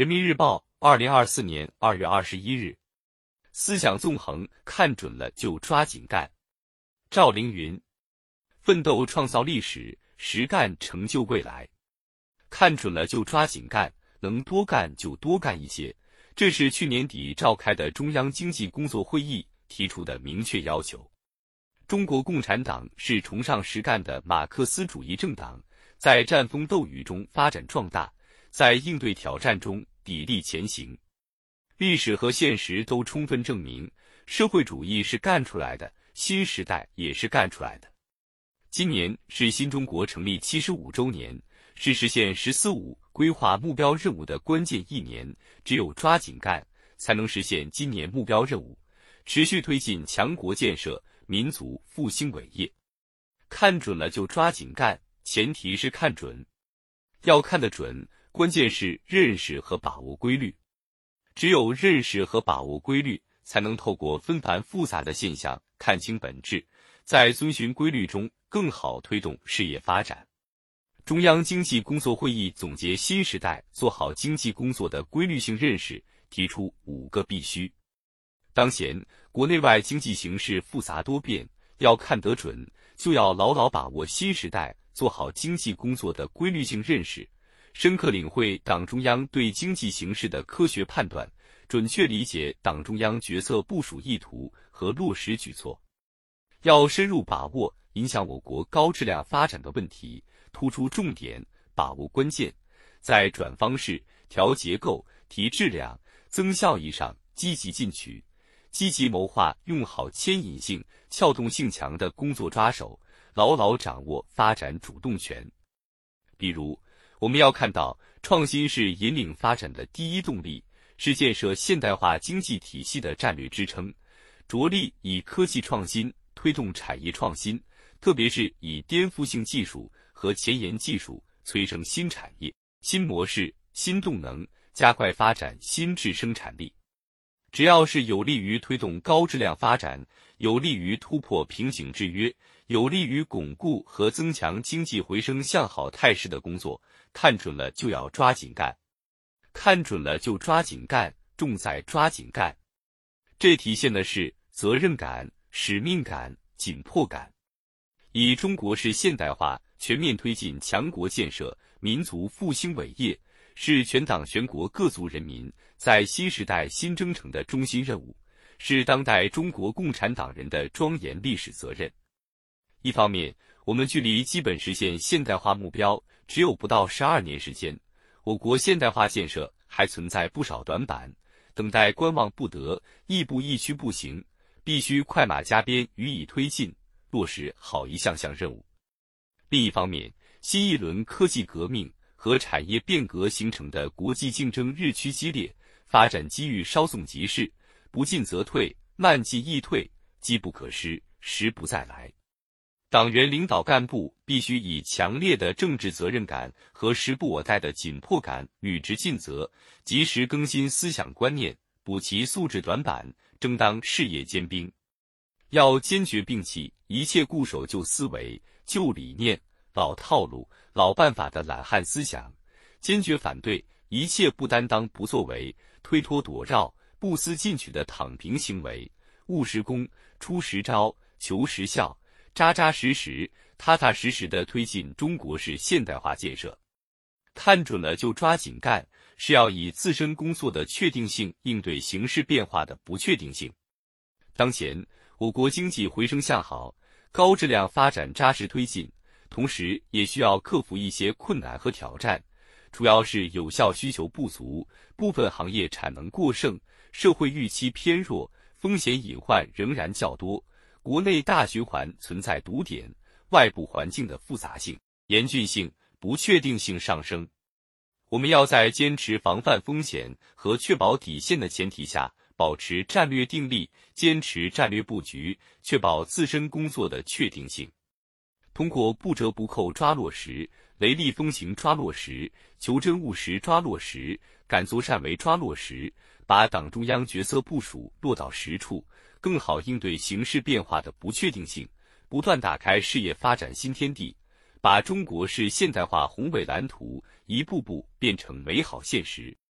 人民日报，二零二四年二月二十一日。思想纵横，看准了就抓紧干。赵凌云，奋斗创造历史，实干成就未来。看准了就抓紧干，能多干就多干一些。这是去年底召开的中央经济工作会议提出的明确要求。中国共产党是崇尚实干的马克思主义政党，在战风斗雨中发展壮大，在应对挑战中砥砺前行。历史和现实都充分证明，社会主义是干出来的，新时代也是干出来的。今年是新中国成立七十五周年，是实现“十四五”规划目标任务的关键一年。只有抓紧干，才能实现今年目标任务，持续推进强国建设、民族复兴伟业。看准了就抓紧干，前提是看准。要看得准，关键是认识和把握规律。只有认识和把握规律，才能透过纷繁复杂的现象看清本质，在遵循规律中更好推动事业发展。中央经济工作会议总结新时代做好经济工作的规律性认识，提出五个必须。当前国内外经济形势复杂多变，要看得准，就要牢牢把握新时代做好经济工作的规律性认识。深刻领会党中央对经济形势的科学判断，准确理解党中央决策部署意图和落实举措，要深入把握影响我国高质量发展的问题，突出重点，把握关键，在转方式、调结构、提质量、增效益上积极进取，积极谋划用好牵引性、撬动性强的工作抓手，牢牢掌握发展主动权。比如。我们要看到，创新是引领发展的第一动力，是建设现代化经济体系的战略支撑。着力以科技创新推动产业创新，特别是以颠覆性技术和前沿技术催生新产业、新模式、新动能，加快发展新质生产力。只要是有利于推动高质量发展、有利于突破瓶颈制约、有利于巩固和增强经济回升向好态势的工作，看准了就要抓紧干，看准了就抓紧干，重在抓紧干。这体现的是责任感、使命感、紧迫感。以中国式现代化全面推进强国建设、民族复兴伟业。是全党全国各族人民在新时代新征程的中心任务，是当代中国共产党人的庄严历史责任。一方面，我们距离基本实现现代化目标只有不到十二年时间，我国现代化建设还存在不少短板，等待观望不得，亦步亦趋不行，必须快马加鞭予以推进，落实好一项项任务。另一方面，新一轮科技革命。和产业变革形成的国际竞争日趋激烈，发展机遇稍纵即逝，不进则退，慢进易退，机不可失，时不再来。党员领导干部必须以强烈的政治责任感和时不我待的紧迫感履职尽责，及时更新思想观念，补齐素质短板，争当事业尖兵。要坚决摒弃一切固守旧思维、旧理念。老套路、老办法的懒汉思想，坚决反对一切不担当、不作为、推脱躲绕、不思进取的躺平行为，务实功、出实招、求实效，扎扎实实、踏踏实实的推进中国式现代化建设。看准了就抓紧干，是要以自身工作的确定性应对形势变化的不确定性。当前，我国经济回升向好，高质量发展扎实推进。同时，也需要克服一些困难和挑战，主要是有效需求不足，部分行业产能过剩，社会预期偏弱，风险隐患仍然较多，国内大循环存在堵点，外部环境的复杂性、严峻性、不确定性上升。我们要在坚持防范风险和确保底线的前提下，保持战略定力，坚持战略布局，确保自身工作的确定性。通过不折不扣抓落实、雷厉风行抓落实、求真务实抓落实、敢作善为抓落实，把党中央决策部署落到实处，更好应对形势变化的不确定性，不断打开事业发展新天地，把中国式现代化宏伟蓝图一步步变成美好现实。